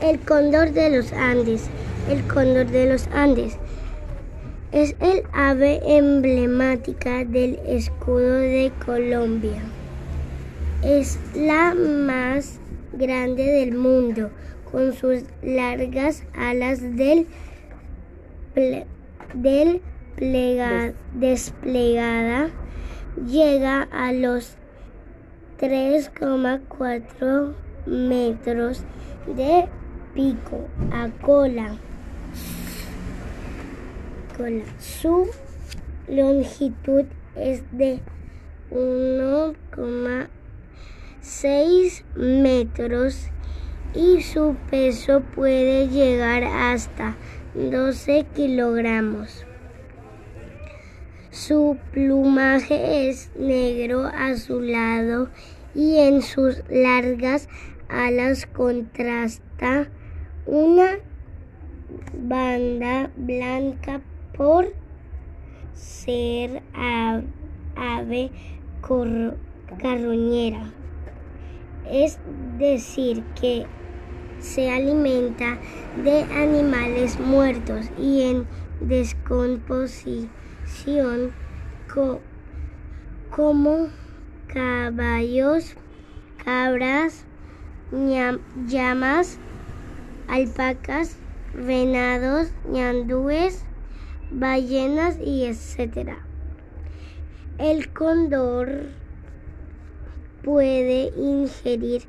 El cóndor de los Andes. El cóndor de los Andes es el ave emblemática del escudo de Colombia. Es la más grande del mundo, con sus largas alas del, desplegada llega a los 3,4 metros de pico a cola. Su longitud es de 1,6 metros y su peso puede llegar hasta 12 kilogramos. Su plumaje es negro azulado y en sus largas alas contrasta una banda blanca por ser ave carroñera. Es decir, que se alimenta de animales muertos y en descomposición como caballos, cabras, llamas, alpacas, venados, ñandúes, ballenas y etcétera. El cóndor puede ingerir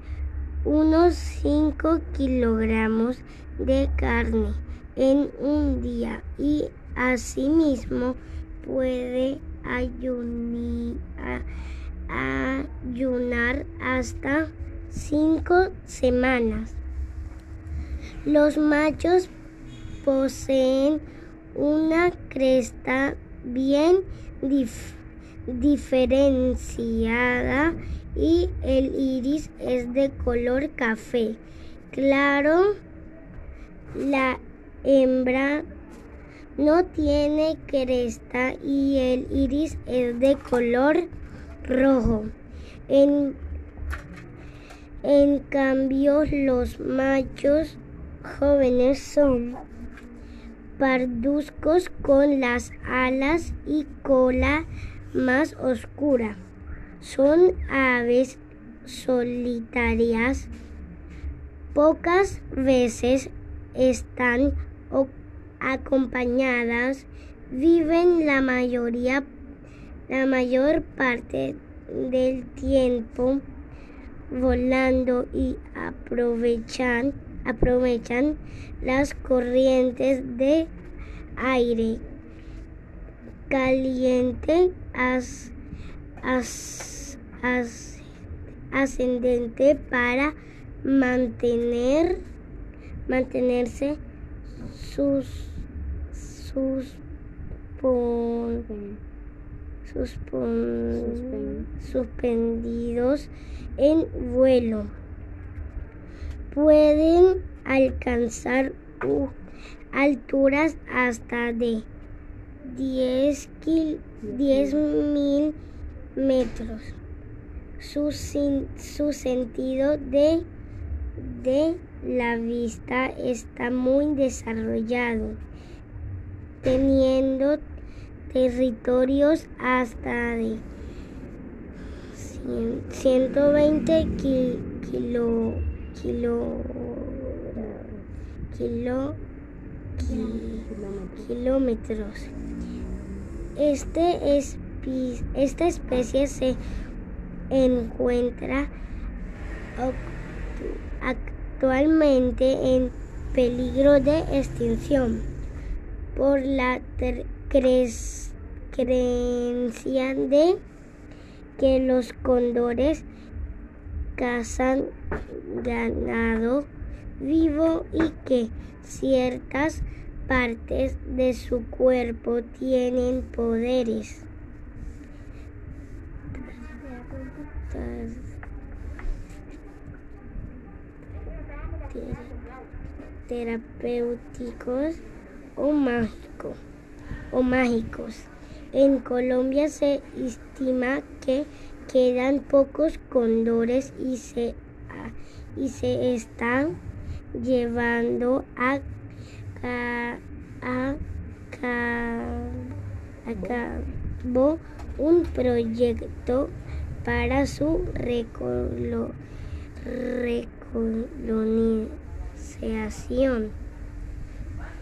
unos 5 kilogramos de carne en un día y asimismo puede ayunar hasta 5 semanas. Los machos poseen una cresta bien diferenciada y el iris es de color café claro. La hembra no tiene cresta y el iris es de color rojo. En, en cambio, los machos jóvenes son parduzcos con las alas y cola más oscura. Son aves solitarias. Pocas veces están acompañadas. Viven la mayoría, la mayor parte del tiempo volando y aprovechan aprovechan las corrientes de aire caliente ascendente para mantener mantenerse sus, sus suspendidos en vuelo pueden alcanzar alturas hasta de 10 mil metros. Su, su sentido de, de la vista está muy desarrollado, teniendo territorios hasta de 120 kilómetros kilo, kilo, kilómetros. Este es, esta especie se encuentra actualmente en peligro de extinción por la creencia de que los cóndores cazan ganado vivo y que ciertas partes de su cuerpo tienen poderes. Terapéuticos o mágicos o mágicos. En Colombia se estima que quedan pocos condores y se, ah, y se están llevando a, a, a, a cabo un proyecto para su recolonización.